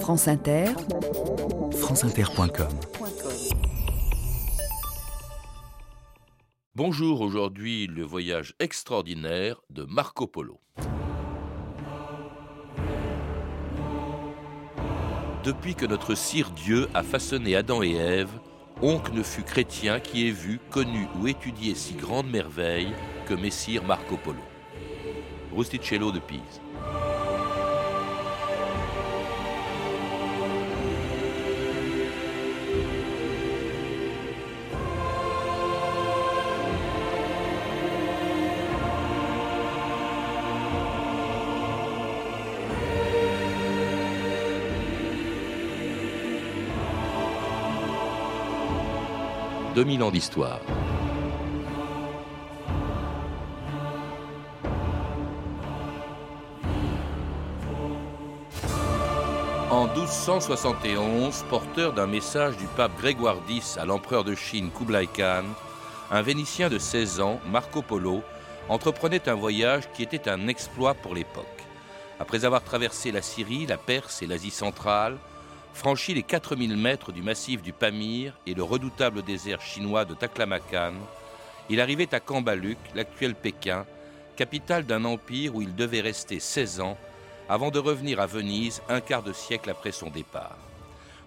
France Inter, franceinter.com Bonjour, aujourd'hui le voyage extraordinaire de Marco Polo. Depuis que notre sire Dieu a façonné Adam et Ève, oncle ne fut chrétien qui ait vu, connu ou étudié si grande merveille que Messire Marco Polo. Rusticello de Pise. 2000 ans d'histoire. En 1271, porteur d'un message du pape Grégoire X à l'empereur de Chine Kublai Khan, un Vénitien de 16 ans, Marco Polo, entreprenait un voyage qui était un exploit pour l'époque. Après avoir traversé la Syrie, la Perse et l'Asie centrale, franchit les 4000 mètres du massif du Pamir et le redoutable désert chinois de Taklamakan, il arrivait à Kambaluk, l'actuel Pékin, capitale d'un empire où il devait rester 16 ans avant de revenir à Venise un quart de siècle après son départ.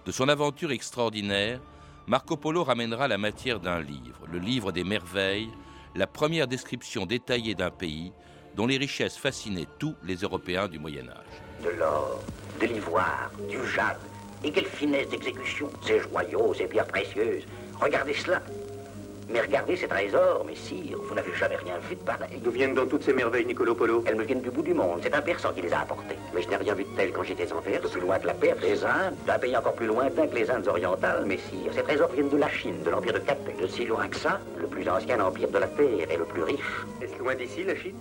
De son aventure extraordinaire, Marco Polo ramènera la matière d'un livre, le livre des merveilles, la première description détaillée d'un pays dont les richesses fascinaient tous les Européens du Moyen Âge. De l'or, de l'ivoire, du jade, et quelle finesse d'exécution, ces joyaux, ces pierres précieuses. Regardez cela. Mais regardez ces trésors, messire, vous n'avez jamais rien vu de pareil. D'où viennent donc toutes ces merveilles, Nicolo Polo Elles me viennent du bout du monde. C'est un Persan qui les a apportées. Mais je n'ai rien vu de tel quand j'étais en Perse. Plus loin que la Perse, les Indes, d'un pays encore plus lointain que les Indes orientales, messire. Ces trésors viennent de la Chine, de l'empire de Cathay. De si loin que ça, le plus ancien empire de la Terre et le plus riche. Est-ce loin d'ici, la Chine?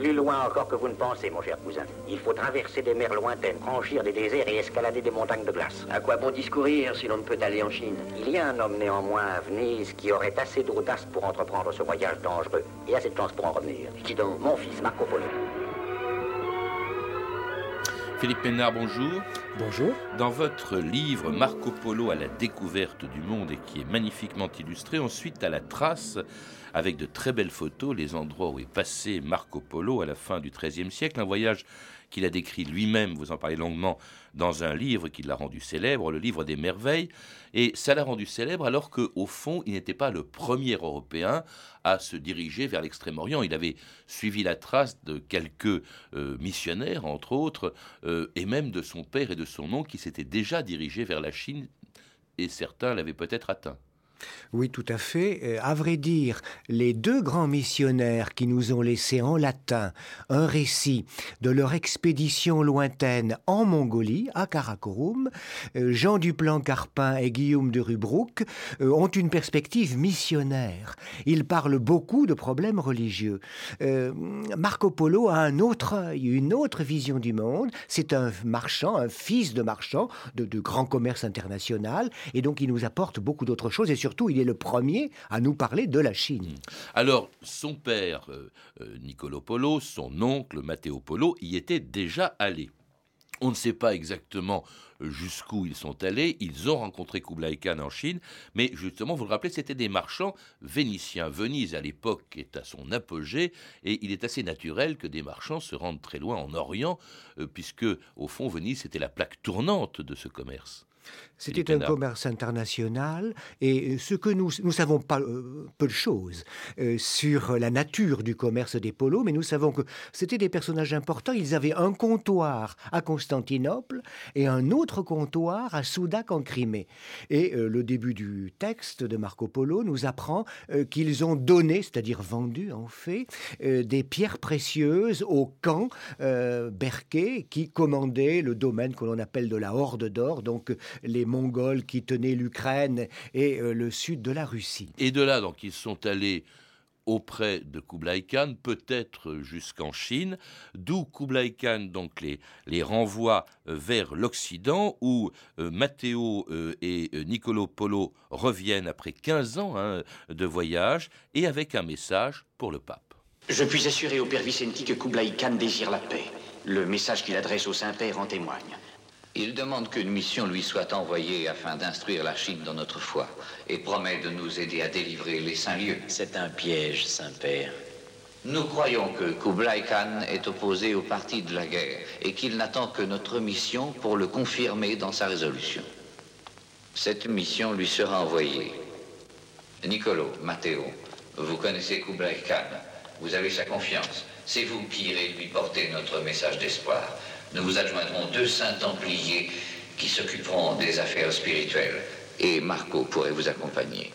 Plus loin encore que vous ne pensez, mon cher cousin. Il faut traverser des mers lointaines, franchir des déserts et escalader des montagnes de glace. À quoi bon discourir si l'on ne peut aller en Chine? Il y a un homme néanmoins à Venise qui aurait assez d'audace pour entreprendre ce voyage dangereux et assez de chance pour en revenir. Qui donc? Mon fils Marco Polo. Philippe Pénard, bonjour. Bonjour. Dans votre livre Marco Polo à la découverte du monde et qui est magnifiquement illustré, ensuite à la trace avec de très belles photos, les endroits où est passé Marco Polo à la fin du XIIIe siècle, un voyage qu'il a décrit lui-même, vous en parlez longuement, dans un livre qui l'a rendu célèbre, le livre des merveilles. Et ça l'a rendu célèbre alors qu'au fond, il n'était pas le premier Européen à se diriger vers l'Extrême-Orient. Il avait suivi la trace de quelques euh, missionnaires, entre autres, euh, et même de son père et de son oncle qui s'étaient déjà dirigés vers la Chine, et certains l'avaient peut-être atteint. Oui, tout à fait. Euh, à vrai dire, les deux grands missionnaires qui nous ont laissé en latin un récit de leur expédition lointaine en Mongolie, à Karakorum, euh, Jean Duplan-Carpin et Guillaume de Rubruck, euh, ont une perspective missionnaire. Ils parlent beaucoup de problèmes religieux. Marco Polo a un autre une autre vision du monde. C'est un marchand, un fils de marchand de, de grand commerce international, et donc il nous apporte beaucoup d'autres choses, et surtout il est le premier à nous parler de la Chine. Hmm. Alors, son père, euh, euh, Polo, son oncle, Matteo Polo, y était déjà allé. On ne sait pas exactement euh, jusqu'où ils sont allés. Ils ont rencontré Kublai Khan en Chine, mais justement, vous le rappelez, c'était des marchands vénitiens. Venise, à l'époque, est à son apogée, et il est assez naturel que des marchands se rendent très loin en Orient, puisque, au fond, Venise était la plaque tournante de ce commerce. C'était un commerce international et ce que nous nous savons pas euh, peu de choses euh, sur la nature du commerce des polos, mais nous savons que c'était des personnages importants. Ils avaient un comptoir à Constantinople et un autre comptoir à Soudac en Crimée. Et euh, le début du texte de Marco Polo nous apprend qu'ils ont donné, c'est-à-dire vendu en fait, des pierres précieuses au camp Berquet qui commandait le domaine que l'on appelle de la Horde d'or, donc les Mongols qui tenaient l'Ukraine et euh, le sud de la Russie. Et de là, donc, ils sont allés auprès de Kublai Khan, peut-être jusqu'en Chine, d'où Kublai Khan donc les, les renvoie euh, vers l'Occident, où euh, Matteo et Niccolo Polo reviennent après 15 ans hein, de voyage, et avec un message pour le pape. Je puis assurer au père Vicenti que Kublai Khan désire la paix. Le message qu'il adresse au Saint-Père en témoigne. Il demande qu'une mission lui soit envoyée afin d'instruire la Chine dans notre foi et promet de nous aider à délivrer les saints lieux. C'est un piège, Saint-Père. Nous croyons que Kublai Khan est opposé au parti de la guerre et qu'il n'attend que notre mission pour le confirmer dans sa résolution. Cette mission lui sera envoyée. Nicolo, Matteo, vous connaissez Kublai Khan. Vous avez sa confiance. C'est vous qui irez lui porter notre message d'espoir. Nous vous adjoindrons deux saints templiers qui s'occuperont des affaires spirituelles. Et Marco pourrait vous accompagner.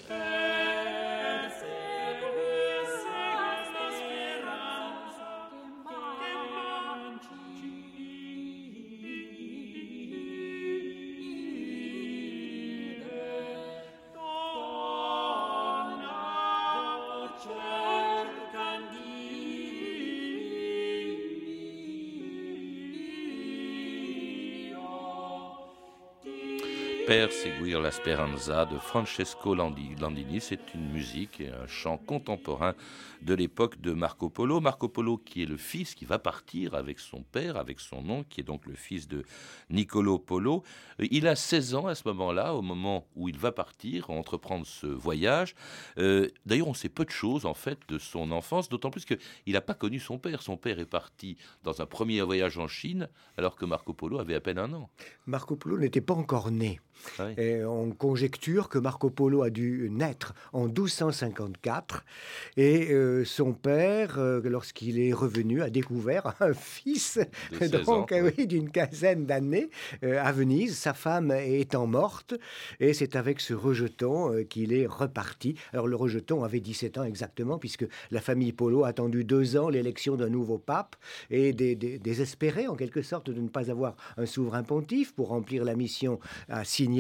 Per seguir la speranza de Francesco Landini, c'est une musique et un chant contemporain de l'époque de Marco Polo. Marco Polo qui est le fils qui va partir avec son père, avec son oncle, qui est donc le fils de Niccolo Polo. Il a 16 ans à ce moment-là, au moment où il va partir, entreprendre ce voyage. Euh, d'ailleurs, on sait peu de choses en fait de son enfance, d'autant plus qu'il n'a pas connu son père. Son père est parti dans un premier voyage en Chine, alors que Marco Polo avait à peine un an. Marco Polo n'était pas encore né. Ah Et on conjecture que Marco Polo a dû naître en 1254 et euh, son père, euh, lorsqu'il est revenu, a découvert un fils De 16 donc euh, oui, d'une quinzaine d'années euh, à Venise, sa femme étant morte et c'est avec ce rejeton euh, qu'il est reparti. Alors le rejeton avait 17 ans exactement puisque la famille Polo a attendu deux ans l'élection d'un nouveau pape et dé- dé- désespéré en quelque sorte de ne pas avoir un souverain pontife pour remplir la mission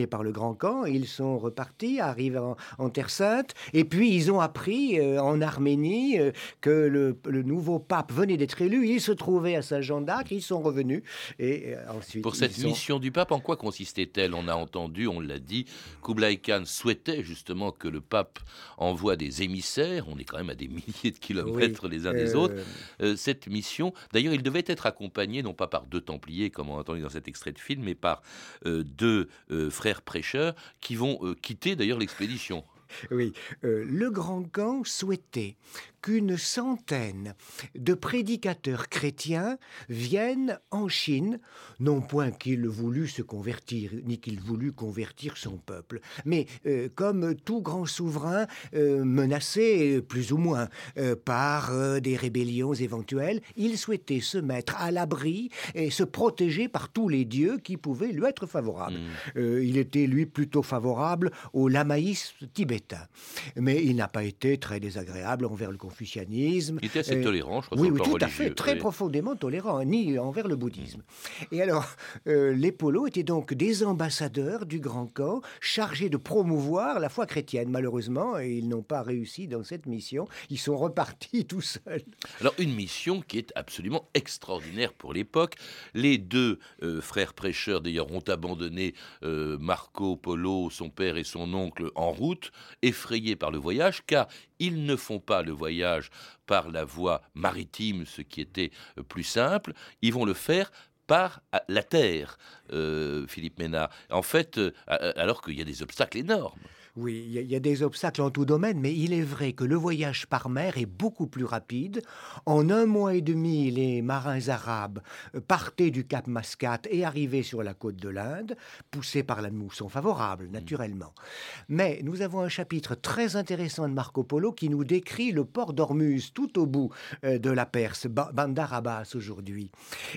par le Grand Camp. Ils sont repartis, arrivent en, en Terre Sainte, et puis ils ont appris euh, en Arménie euh, que le, le nouveau pape venait d'être élu. Il se trouvait à Saint-Jean d'Acre, ils sont revenus, et euh, ensuite... Pour cette sont- mission du pape, en quoi consistait-elle? On a entendu, on l'a dit, Kublai Khan souhaitait justement que le pape envoie des émissaires. On est quand même à des milliers de kilomètres les uns des euh, autres. Euh, cette mission, d'ailleurs, il devait être accompagné non pas par deux Templiers, comme on a entendu dans cet extrait de film, mais par euh, deux euh, frères prêcheurs qui vont euh, quitter d'ailleurs l'expédition. Oui, euh, le Grand Camp souhaitait qu'une centaine de prédicateurs chrétiens viennent en Chine, non point qu'il voulût se convertir, ni qu'il voulût convertir son peuple, mais euh, comme tout grand souverain euh, menacé, plus ou moins, euh, par des rébellions éventuelles, il souhaitait se mettre à l'abri et se protéger par tous les dieux qui pouvaient lui être favorables. Euh, il était, lui, plutôt favorable au lamaïsme tibétain. Mais il n'a pas été très désagréable envers le confucianisme. Il était assez Euh, tolérant, je crois, oui, tout à fait, très oui. profondément tolérant, ni envers le bouddhisme. Et alors, euh, les polos étaient donc des ambassadeurs du Grand Camp, chargés de promouvoir la foi chrétienne. Malheureusement, ils n'ont pas réussi dans cette mission. Ils sont repartis tout seuls. Alors une mission qui est absolument extraordinaire pour l'époque. Les deux euh, frères prêcheurs d'ailleurs ont abandonné euh, Marco Polo, son père et son oncle en route, effrayés par le voyage, car ils ne font pas le voyage par la voie maritime, ce qui était euh, plus simple, ils vont le faire par la terre, euh, Philippe Ménard. En fait, euh, alors qu'il y a des obstacles énormes. Oui, il y, a- il y a des obstacles en tout domaine, mais il est vrai que le voyage par mer est beaucoup plus rapide. En un mois et demi, les marins arabes euh, partaient du Cap Mascate et arrivaient sur la côte de l'Inde, poussés par la mousson favorable, naturellement. Mais nous avons un chapitre très intéressant de Marco Polo qui nous décrit le port d'Ormuz, tout au bout euh, de la Perse, Ba- Bandar Abbas aujourd'hui.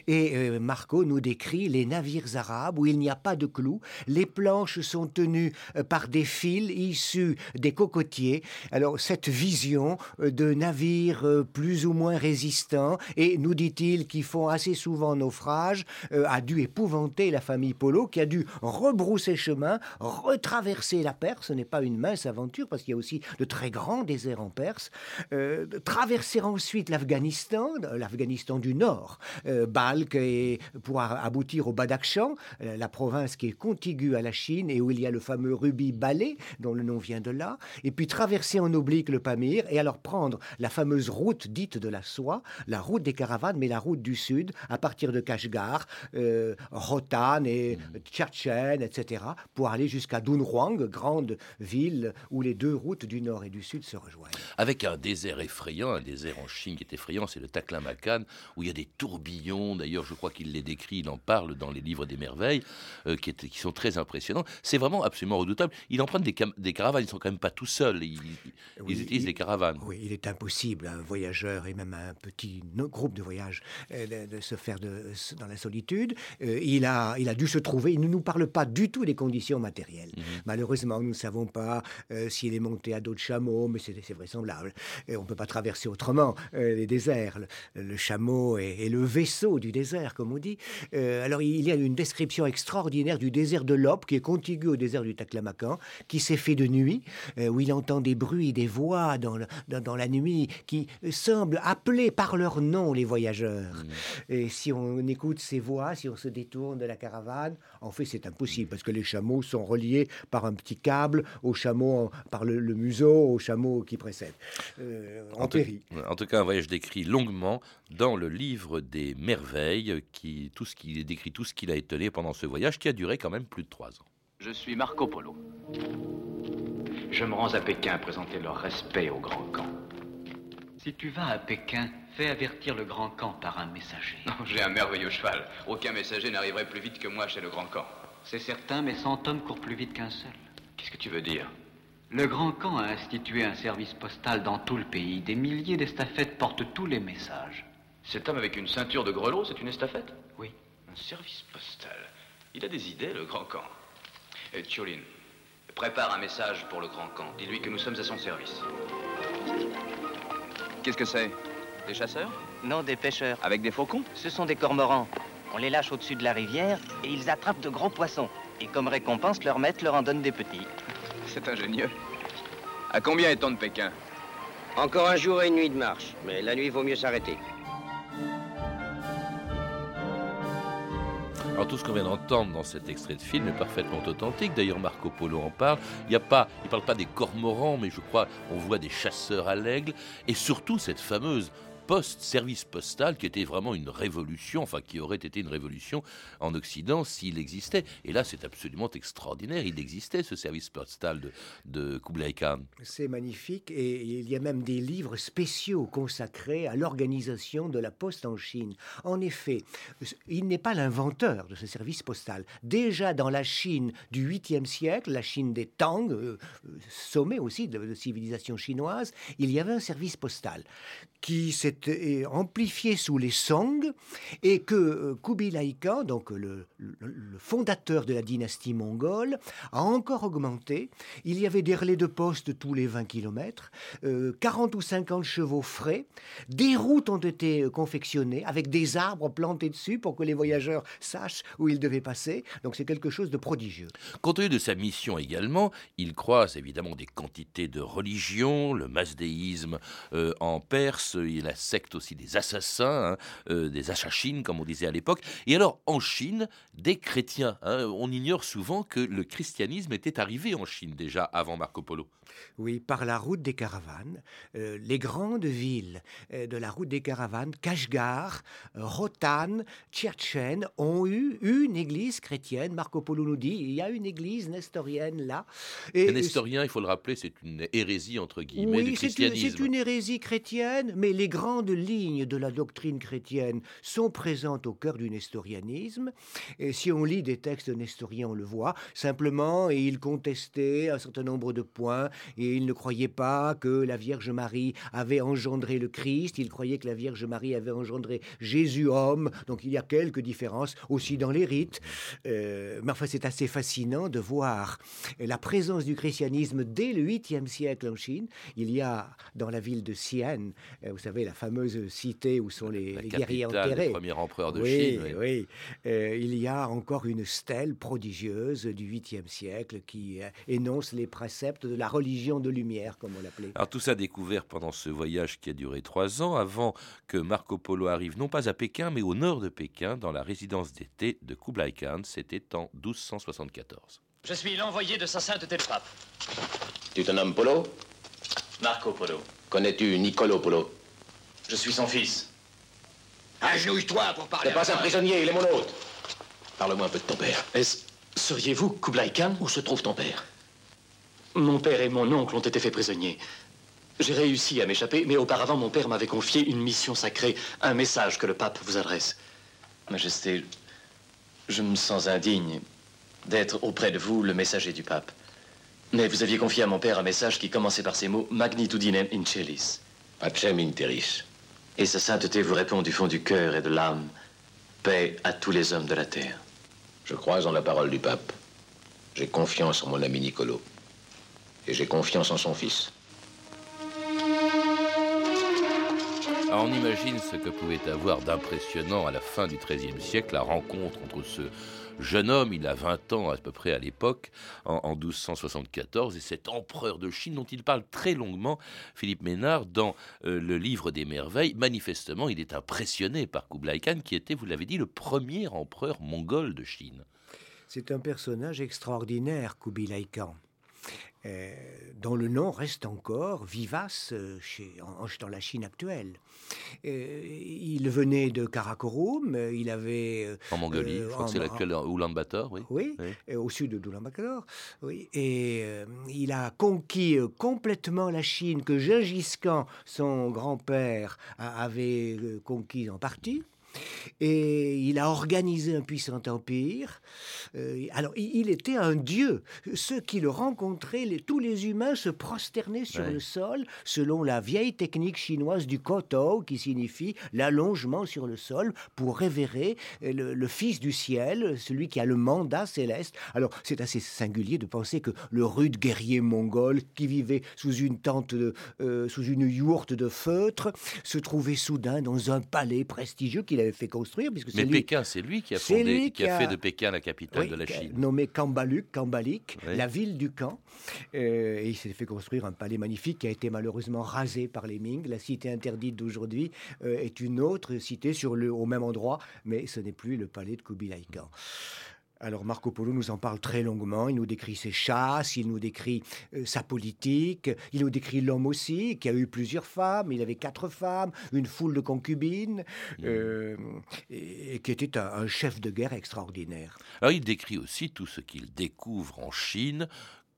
Et euh, Marco nous décrit les navires arabes où il n'y a pas de clous, les planches sont tenues euh, par des fils issus des cocotiers. Alors cette vision euh, de navires euh, plus ou moins résistants et nous dit-il qui font assez souvent naufrage euh, a dû épouvanter la famille Polo qui a dû rebrousser chemin, retraverser la Perse. Ce n'est pas une mince aventure parce qu'il y a aussi de très grands déserts en Perse. Traverser ensuite l'Afghanistan, l'Afghanistan du Nord, euh, Balkh et pour aboutir au Badakhshan, la province qui est contiguë à la Chine et où il y a le fameux rubis balé dont le nom vient de là, et puis traverser en oblique le Pamir, et alors prendre la fameuse route dite de la soie, la route des caravanes, mais la route du sud, à partir de Kashgar, euh, Rotan et. Tchatchen, etc., pour aller jusqu'à Dunhuang, grande ville où les deux routes du nord et du sud se rejoignent. Avec un désert effrayant, un désert en Chine qui est effrayant, c'est le Taklamakan, où il y a des tourbillons, d'ailleurs je crois qu'il les décrit, il en parle dans les livres des merveilles, euh, qui, sont très impressionnants. C'est vraiment absolument redoutable. Il emprunte des, des caravanes, ils ne sont quand même pas tout seuls, ils, utilisent des caravanes. Oui, il est impossible à un voyageur et même à un petit groupe de voyage euh, de, se faire de, dans la solitude. Euh, il, a, il a dû se trouver, il ne nous parle pas du tout des conditions matérielles. Mhm. Malheureusement, nous ne savons pas s'il est monté à dos de chameau, mais c'est vraisemblable. Et on ne peut pas traverser autrement les déserts. Le, chameau est, le vaisseau du désert, comme on dit. alors il y a une description extraordinaire du désert de Lop, qui est contigu au désert du Taklamakan, qui s'est fait de nuit, euh, où il entend des bruits, des voix dans, dans, la nuit, qui semblent appeler par leur nom les voyageurs. Mmh. Et si on écoute ces voix, si on se détourne de la caravane, en fait c'est impossible, parce que les chameaux sont reliés par un petit câble au chameau, par le, museau au chameau qui précède. Euh, en, en, tout, en, tout, cas, un voyage décrit longuement dans le livre des merveilles, qui, tout ce qui décrit tout ce qu'il a étonné pendant ce voyage qui a duré quand même plus de trois ans. Je suis Marco Polo. Je me rends à Pékin présenter leur respect au grand camp. Si tu vas à Pékin, fais avertir le grand camp par un messager. J'ai un merveilleux cheval. Aucun messager n'arriverait plus vite que moi chez le grand camp. C'est certain, mais 100 hommes courent plus vite qu'un seul. Qu'est-ce que tu veux dire? Le grand camp a institué un service postal dans tout le pays. Des milliers d'estafettes portent tous les messages. Cet homme avec une ceinture de grelots, c'est une estafette? Oui. Un service postal. Il a des idées, le grand camp. Et Tcholin, prépare un message pour le grand camp. Dis-lui que nous sommes à son service. Qu'est-ce que c'est? Des chasseurs? Non, des pêcheurs. Avec des faucons? Ce sont des cormorans. On les lâche au-dessus de la rivière et ils attrapent de gros poissons. Et comme récompense, leur maître leur en donne des petits. C'est ingénieux. À combien est-on de Pékin? Encore un jour et une nuit de marche, mais la nuit vaut mieux s'arrêter. Tout ce qu'on vient d'entendre dans cet extrait de film est parfaitement authentique. D'ailleurs, Marco Polo en parle. Il ne parle pas des cormorans, mais je crois on voit des chasseurs à l'aigle et surtout cette fameuse poste, service postal, qui était vraiment une révolution, enfin qui aurait été une révolution en Occident s'il existait. Et là, c'est absolument extraordinaire. Il existait ce service postal de, Kublai Khan. C'est magnifique et il y a même des livres spéciaux consacrés à l'organisation de la poste en Chine. En effet, il n'est pas l'inventeur de ce service postal. Déjà dans la Chine du 8e siècle, la Chine des Tang, euh, sommet aussi de, de civilisation chinoise, il y avait un service postal qui s'est amplifié sous les Song et que euh, Kubilai Khan, donc le, fondateur de la dynastie mongole, a encore augmenté. Il y avait des relais de poste tous les 20 km, 40 ou 50 chevaux frais, des routes ont été euh, confectionnées avec des arbres plantés dessus pour que les voyageurs sachent où ils devaient passer. Donc c'est quelque chose de prodigieux. Compte tenu de sa mission également, il croise évidemment des quantités de religions, le masdéisme euh, en Perse, il a secte aussi des assassins, hein, euh, des achachines, comme on disait à l'époque. Et alors, en Chine, des chrétiens. Hein, on ignore souvent que le christianisme était arrivé en Chine déjà avant Marco Polo. Oui, par la route des caravanes. Euh, les grandes villes euh, de la route des caravanes, Kashgar, Rotan, Tcherchen, ont eu une église chrétienne. Marco Polo nous dit il y a une église nestorienne là. Et nestorien, il faut le rappeler, c'est une hérésie entre guillemets oui, du christianisme. C'est une hérésie chrétienne, mais les grandes lignes de la doctrine chrétienne sont présentes au cœur du nestorianisme. Et si on lit des textes nestoriens, on le voit. Simplement, il contestait un certain nombre de points et il ne croyait pas que la Vierge Marie avait engendré le Christ. Il croyait que la Vierge Marie avait engendré Jésus homme. Donc il y a quelques différences aussi dans les rites. Euh, mais enfin, c'est assez fascinant de voir la présence du christianisme dès le 8e siècle en Chine. Il y a dans la ville de Xi'an, euh, vous savez, la fameuse cité où sont les, guerriers enterrés. Le premier empereur de oui, Chine. Oui, euh, il y a encore une stèle prodigieuse du 8e siècle qui euh, énonce les préceptes de la religion de lumière, comme on l'appelait. Alors tout ça découvert pendant ce voyage qui a duré trois ans, avant que Marco Polo arrive non pas à Pékin, mais au nord de Pékin, dans la résidence d'été de Kublai Khan. C'était en 1274. Je suis l'envoyé de sa sainteté le pape. Tu te nommes Polo? Marco Polo. Connais-tu Niccolo Polo? Je suis son fils. Agenouille-toi pour parler. C'est pas un prisonnier, il est mon hôte. Parle-moi un peu de ton père. Est-ce... Seriez-vous Kublai Khan Où se trouve ton père? Mon père et mon oncle ont été faits prisonniers. J'ai réussi à m'échapper, mais auparavant, mon père m'avait confié une mission sacrée, un message que le pape vous adresse. Majesté, je me sens indigne d'être auprès de vous le messager du pape. Mais vous aviez confié à mon père un message qui commençait par ces mots Magnitudinem in celis. Pacem in terris. Et sa sainteté vous répond du fond du cœur et de l'âme Paix à tous les hommes de la terre. Je crois en la parole du pape. J'ai confiance en mon ami Niccolo. Et j'ai confiance en son fils. Alors, on imagine ce que pouvait avoir d'impressionnant à la fin du XIIIe siècle la rencontre entre ce jeune homme, il a 20 ans à peu près à l'époque, en, en 1274, et cet empereur de Chine dont il parle très longuement, Philippe Ménard, dans euh, le livre des merveilles. Manifestement, il est impressionné par Kublai Khan, qui était, vous l'avez dit, le premier empereur mongol de Chine. C'est un personnage extraordinaire, Kubilai Khan. Euh, dont le nom reste encore vivace euh, chez, en, dans la Chine actuelle. Euh, il venait de Karakorum, il avait... En Mongolie, je crois que c'est l'actuel Ulaanbaatar, oui. Oui, Oui. au sud de Doulamakador. Oui, et il a conquis complètement la Chine que Gengis Khan, son grand-père, avait euh, conquis en partie. Et il a organisé un puissant empire. Euh, alors, il, était un dieu. Ceux qui le rencontraient, les- tous les humains se prosternaient sur Ouais. le sol selon la vieille technique chinoise du koto, qui signifie l'allongement sur le sol pour révérer euh, le, le Fils du ciel, celui qui a le mandat céleste. Alors, c'est assez singulier de penser que le rude guerrier mongol qui vivait sous une tente, de- euh, sous une yourte de feutre, se trouvait soudain dans un palais prestigieux qu'il avait fait construire. Puisque Mais lui- Pékin, c'est lui qui a fondé, lui qui a, qui a- fait de Pékin la capitale oui, de la Chine. Nommé Kambaluk, Kambalik, Oui. la ville du camp. Euh, et il s'est fait construire un palais magnifique qui a été malheureusement rasé par les Ming. La cité interdite d'aujourd'hui euh, est une autre cité sur le, au même endroit, mais ce n'est plus le palais de Kubilai Khan. Alors Marco Polo nous en parle très longuement, il nous décrit ses chasses, il nous décrit euh, sa politique, il nous décrit l'homme aussi, qui a eu plusieurs femmes, il avait quatre femmes, une foule de concubines, euh, et, et qui était un- un chef de guerre extraordinaire. Alors il décrit aussi tout ce qu'il découvre en Chine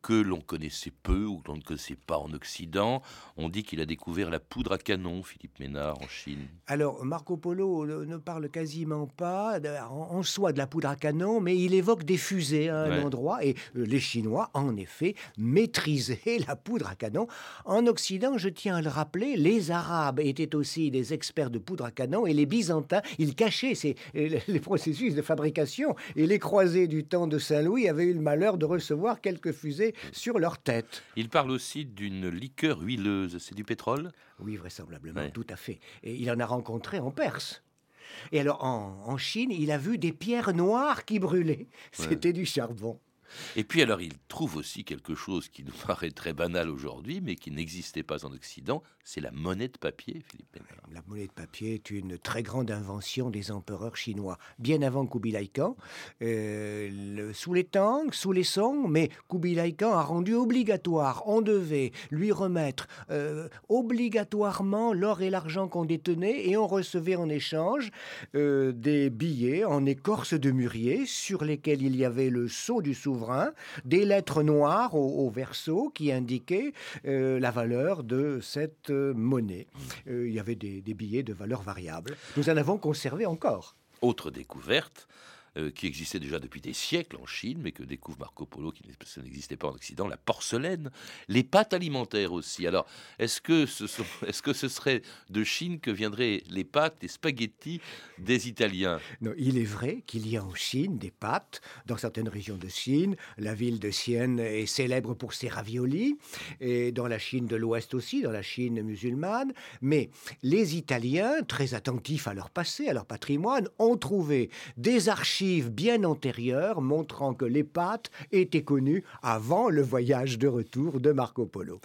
que l'on connaissait peu ou que l'on ne connaissait pas en Occident. On dit qu'il a découvert la poudre à canon, Philippe Ménard, en Chine. Alors, Marco Polo ne, parle quasiment pas en, soi de la poudre à canon, mais il évoque des fusées à un Ouais. endroit, et euh, les Chinois, en effet, maîtrisaient la poudre à canon. En Occident, je tiens à le rappeler, les Arabes étaient aussi des experts de poudre à canon, et les Byzantins, ils cachaient ces- euh, les processus de fabrication, et les croisés du temps de Saint-Louis avaient eu le malheur de recevoir quelques fusées sur leur tête. Il parle aussi d'une liqueur huileuse. C'est du pétrole? Oui, vraisemblablement, Ouais. tout à fait. Et il en a rencontré en Perse. Et alors, en, en Chine, il a vu des pierres noires qui brûlaient. C'était du charbon. Et puis alors il trouve aussi quelque chose qui nous paraît très banal aujourd'hui, mais qui n'existait pas en Occident, c'est la monnaie de papier, Philippe Ménard. La monnaie de papier est une très grande invention des empereurs chinois, bien avant Kubilai Khan, euh, sous les Tang, sous les Song, mais Kubilai Khan a rendu obligatoire, on devait lui remettre euh, obligatoirement l'or et l'argent qu'on détenait, et on recevait en échange euh, des billets en écorce de mûrier sur lesquels il y avait le sceau du souverain, des lettres noires au, verso qui indiquaient euh, la valeur de cette euh, monnaie. Euh, il y avait des, des billets de valeur variable. Nous en avons conservé encore. Autre découverte, euh, qui existait déjà depuis des siècles en Chine, mais que découvre Marco Polo, qui n'existait pas en Occident, la porcelaine, les pâtes alimentaires aussi. Alors, est-ce que, ce est-ce que ce serait de Chine que viendraient les pâtes, les spaghettis des Italiens? Non, il est vrai qu'il y a en Chine des pâtes dans certaines régions de Chine. La ville de Xi'an est célèbre pour ses raviolis, et dans la Chine de l'Ouest aussi, dans la Chine musulmane. Mais les Italiens, très attentifs à leur passé, à leur patrimoine, ont trouvé des archives archives bien antérieures montrant que les pâtes étaient connues avant le voyage de retour de Marco Polo.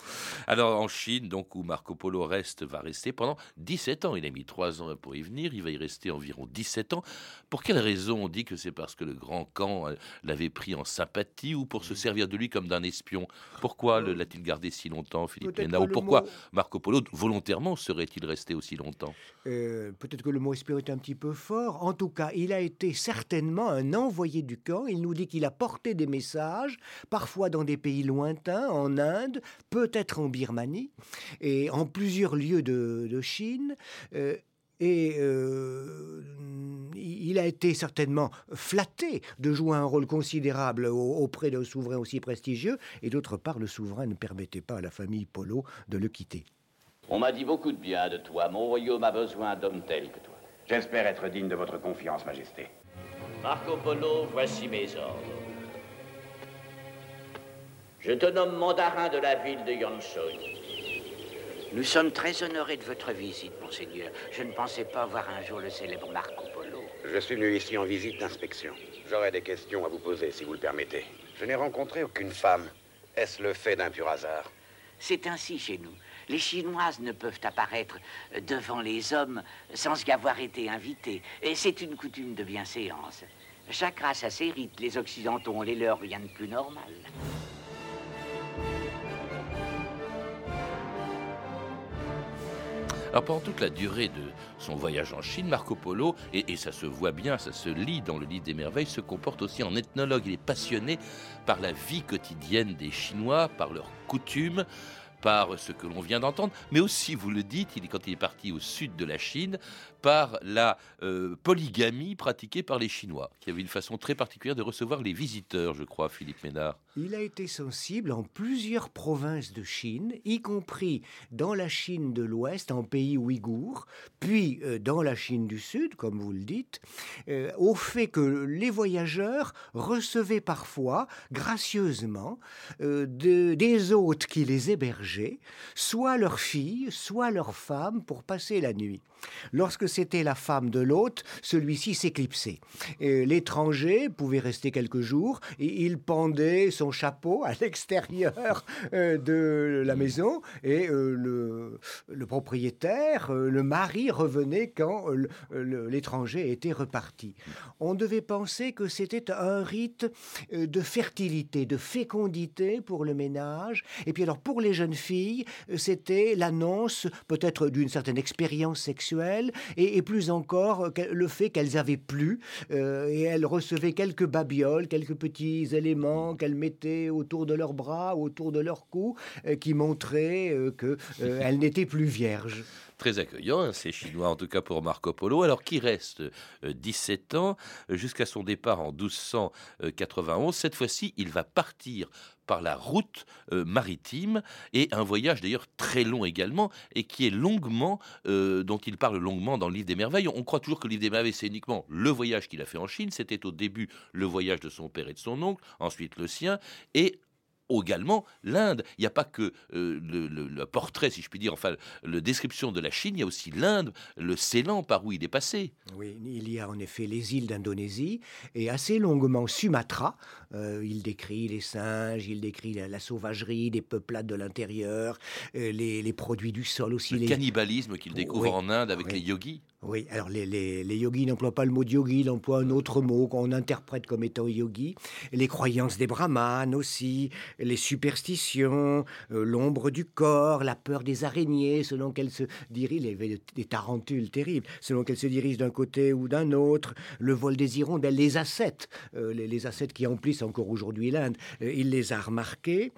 Alors en Chine, donc où Marco Polo reste, va rester pendant 17 ans. Il a mis 3 ans pour y venir, il va y rester environ 17 ans. Pour quelle raison on dit que c'est parce que le grand Khan euh, l'avait pris en sympathie ou pour se servir de lui comme d'un espion? Pourquoi le l'a-t-il gardé si longtemps, Philippe Ménard Ou pourquoi Marco Polo, volontairement, serait-il resté aussi longtemps? Euh, Peut-être que le mot espion est un petit peu fort. En tout cas, il a été certainement un envoyé du camp. Il nous dit qu'il a porté des messages, parfois dans des pays lointains, en Inde, peut-être en Birmanie, et en plusieurs lieux de, Chine. Euh, et euh, il a été certainement flatté de jouer un rôle considérable auprès d'un souverain aussi prestigieux, et d'autre part, le souverain ne permettait pas à la famille Polo de le quitter. On m'a dit beaucoup de bien de toi. Mon royaume a besoin d'hommes tels que toi. J'espère être digne de votre confiance, Majesté. Marco Polo, voici mes ordres. Je te nomme mandarin de la ville de Yanshui. Nous sommes très honorés de votre visite, monseigneur. Je ne pensais pas voir un jour le célèbre Marco Polo. Je suis venu ici en visite d'inspection. J'aurais des questions à vous poser, si vous le permettez. Je n'ai rencontré aucune femme. Est-ce le fait d'un pur hasard? C'est ainsi chez nous. Les Chinoises ne peuvent apparaître devant les hommes sans y avoir été invitées. Et c'est une coutume de bienséance. Chaque race a ses rites. Les Occidentaux ont les leurs, rien de plus normal. Alors pendant toute la durée de son voyage en Chine, Marco Polo, et, et, ça se voit bien, ça se lit dans le livre des merveilles, se comporte aussi en ethnologue. Il est passionné par la vie quotidienne des Chinois, par leurs coutumes, par ce que l'on vient d'entendre, mais aussi, vous le dites, il, quand il est parti au sud de la Chine, par la euh, polygamie pratiquée par les Chinois, qui avait une façon très particulière de recevoir les visiteurs, je crois, Philippe Ménard. Il a été sensible en plusieurs provinces de Chine, y compris dans la Chine de l'Ouest, en pays ouïghour, puis euh, dans la Chine du Sud, comme vous le dites, euh, au fait que les voyageurs recevaient parfois, gracieusement, des hôtes qui les hébergeaient, soit leurs filles, soit leurs femmes, pour passer la nuit. Lorsque c'était la femme de l'hôte, celui-ci s'éclipsait. L'étranger pouvait rester quelques jours et il pendait son chapeau à l'extérieur euh, de la maison et euh, le, le, propriétaire, euh, le mari revenait quand l'étranger était reparti. On devait penser que c'était un rite de fertilité, de fécondité pour le ménage. Et puis alors pour les jeunes filles, c'était l'annonce peut-être d'une certaine expérience sexuelle et, plus encore le fait qu'elles avaient plu euh, et elles recevaient quelques babioles, quelques petits éléments qu'elles mettaient autour de leurs bras, autour de leur cou, euh, qui montraient euh, qu'elles n'étaient plus vierges très accueillant, hein, ces Chinois, en tout cas pour Marco Polo, alors qui reste 17 ans jusqu'à son départ en 1291. Cette fois-ci, il va partir par la route euh, maritime et un voyage d'ailleurs très long également et qui est longuement euh, dont il parle longuement dans le livre des merveilles. On croit toujours que le livre des merveilles c'est uniquement le voyage qu'il a fait en Chine. C'était au début le voyage de son père et de son oncle, ensuite le sien et également l'Inde. Il n'y a pas que euh, le, portrait, si je puis dire, enfin, la description de la Chine, il y a aussi l'Inde, le Ceylan par où il est passé. Oui, il y a en effet les îles d'Indonésie et assez longuement Sumatra. Euh, il décrit les singes, il décrit la, sauvagerie des peuplades de l'intérieur, euh, les, produits du sol aussi. Le cannibalisme qu'il découvre en Inde avec les yogis. Oui, alors les, yogis n'emploient pas le mot yogi, ils emploient un autre mot qu'on interprète comme étant yogi. Les croyances des brahmanes aussi, les superstitions, euh, l'ombre du corps, la peur des araignées, selon qu'elles se dirigent, les, tarentules terribles, selon qu'elles se dirigent d'un côté ou d'un autre, le vol des hirondelles, les ascètes, euh, les, les, ascètes qui emplissent encore aujourd'hui l'Inde, euh, il les a remarqués,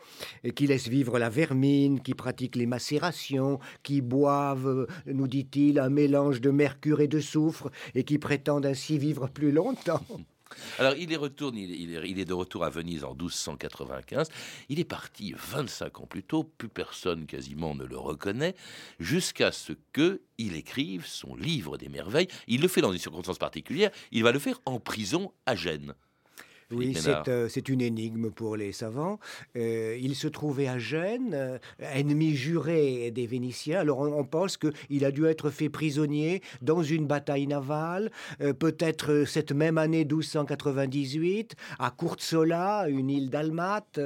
qui laissent vivre la vermine, qui pratiquent les macérations, qui boivent, nous dit-il, un mélange de mercure et de soufre et qui prétendent ainsi vivre plus longtemps. Alors, il est, de retour à Venise en 1295. Il est parti 25 ans plus tôt, plus personne quasiment ne le reconnaît, jusqu'à ce que il écrive son livre des merveilles. Il le fait dans des circonstances particulières. Il va le faire en prison à Gênes. Oui, euh, c'est une énigme pour les savants. Euh, il se trouvait à Gênes, euh, ennemi juré des Vénitiens. Alors on, pense qu'il a dû être fait prisonnier dans une bataille navale, peut-être cette même année 1298, à Courtsola, une île dalmate,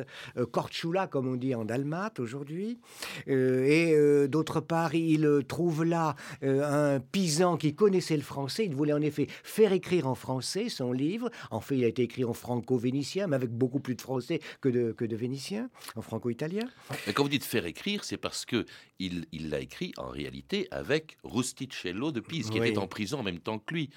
Korčula comme on dit en dalmate aujourd'hui. et d'autre part, il trouve là un paysan qui connaissait le français. Il voulait en effet faire écrire en français son livre. En fait, il a été écrit en franco-vénitien, mais avec beaucoup plus de français que de, que de vénitien, en franco-italien. Mais quand vous dites faire écrire, c'est parce que il l'a écrit en réalité avec Rusticello de Pise, qui était en prison en même temps que lui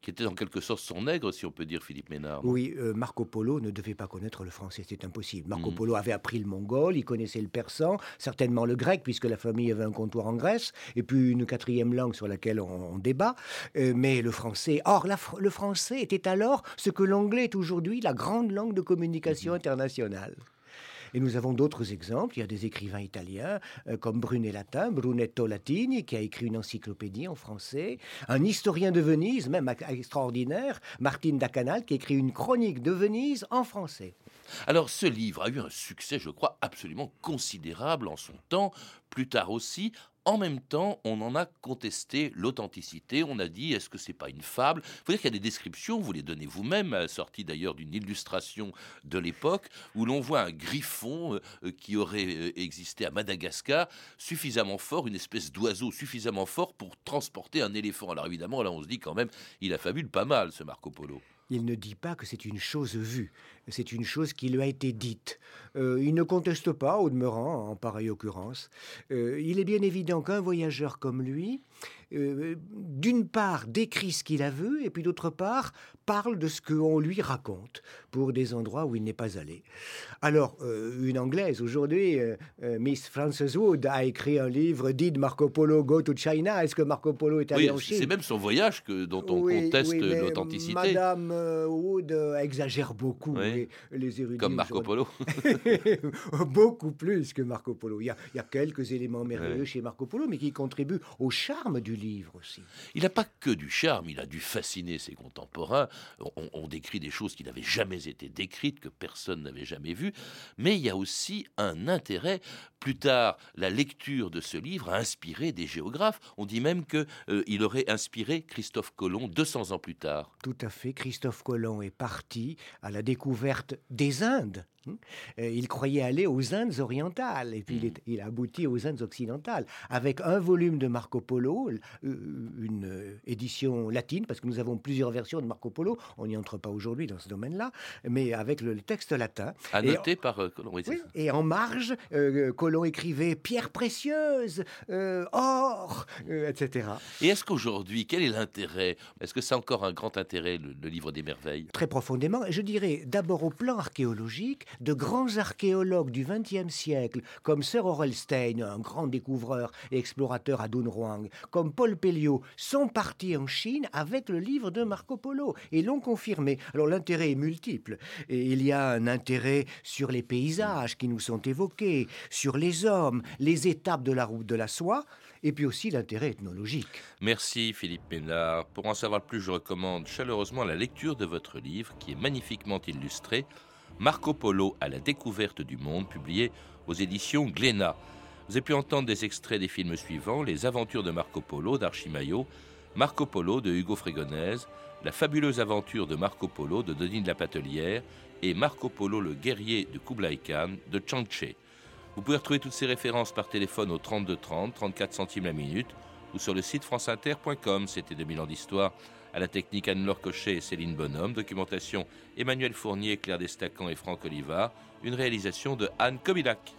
qui était en quelque sorte son nègre, si on peut dire, Philippe Ménard. Oui, euh, Marco Polo ne devait pas connaître le français, c'est impossible. Marco mm. Polo avait appris le mongol, il connaissait le persan, certainement le grec, puisque la famille avait un comptoir en Grèce, et puis une quatrième langue sur laquelle on, débat, euh, mais le français. Or, le français était alors ce que l'anglais est aujourd'hui, la grande langue de communication mm-hmm. internationale. Et nous avons d'autres exemples. Il y a des écrivains italiens euh, comme Brunet Latin, Brunetto Latini, qui a écrit une encyclopédie en français. Un historien de Venise, même extraordinaire, Martine Dacanal, qui écrit une chronique de Venise en français. Alors ce livre a eu un succès, je crois, absolument considérable en son temps, plus tard aussi, en même temps, on en a contesté l'authenticité. On a dit, est-ce que c'est pas une fable? Il faut dire qu'il y a des descriptions, vous les donnez vous-même, sorties d'ailleurs d'une illustration de l'époque, où l'on voit un griffon euh, euh, qui aurait euh, existé à Madagascar, suffisamment fort, une espèce d'oiseau suffisamment fort pour transporter un éléphant. Alors évidemment, là, on se dit quand même, il a fabule pas mal, ce Marco Polo il ne dit pas que c'est une chose vue, c'est une chose qui lui a été dite. il ne conteste pas, au demeurant, en pareille occurrence. il est bien évident qu'un voyageur comme lui, euh, d'une part, décrit ce qu'il a vu, et puis d'autre part, parle de ce qu'on lui raconte pour des endroits où il n'est pas allé. Alors, euh, une Anglaise, aujourd'hui, euh, Miss Frances Wood a écrit un livre dit Marco Polo Go to China? Est-ce que Marco Polo est allé en Chine? C'est même son voyage que, dont on conteste l'authenticité. Madame Wood exagère beaucoup les, érudits. Comme Marco Polo. beaucoup plus que Marco Polo. Il y, a, il y a quelques éléments merveilleux chez Marco Polo, mais qui contribuent au charme du livre aussi. Il n'a pas que du charme, il a dû fasciner ses contemporains. On, décrit des choses qui n'avaient jamais été décrites, que personne n'avait jamais vues, mais il y a aussi un intérêt. Plus tard, la lecture de ce livre a inspiré des géographes. On dit même qu'il euh, il aurait inspiré Christophe Colomb 200 ans plus tard. Tout à fait. Christophe Colomb est parti à la découverte des Indes il croyait aller aux Indes orientales et puis il, hmm. est, a abouti aux Indes occidentales avec un volume de Marco Polo, euh, une euh, édition latine parce que nous avons plusieurs versions de Marco Polo. On n'y entre pas aujourd'hui dans ce domaine-là, mais avec le, texte latin. Annoté par Colomb. Oui, et en marge, Colomb écrivait pierres précieuses, or, etc. Et est-ce qu'aujourd'hui, quel est l'intérêt? Est-ce que c'est encore un grand intérêt le livre des merveilles? Très profondément. Je dirais d'abord au plan archéologique de grands archéologues du XXe siècle, comme Sir Orelstein, un grand découvreur et explorateur à Dunhuang, comme Paul Pelliot, sont partis en Chine avec le livre de Marco Polo et l'ont confirmé. Alors l'intérêt est multiple. Et il y a un intérêt sur les paysages qui nous sont évoqués, sur les hommes, les étapes de la route de la soie, et puis aussi l'intérêt ethnologique. Merci Philippe Ménard. Pour en savoir plus, je recommande chaleureusement la lecture de votre livre qui est magnifiquement illustré Marco Polo à la découverte du monde, publié aux éditions Glénat. Vous avez pu entendre des extraits des films suivants Les aventures de Marco Polo d'Archimayo, Marco Polo de Hugo Frégonèse, La fabuleuse aventure de Marco Polo de Denis de la Patelière et Marco Polo le guerrier de Kublai Khan de Changche. Vous pouvez retrouver toutes ces références par téléphone au 32 30, 34 centimes la minute ou sur le site franceinter.com. C'était 2000 ans d'histoire. À la technique, Anne-Laure Cochet et Céline Bonhomme. Documentation, Emmanuel Fournier, Claire Destacan et Franck Olivard. Une réalisation de Anne Kobilac.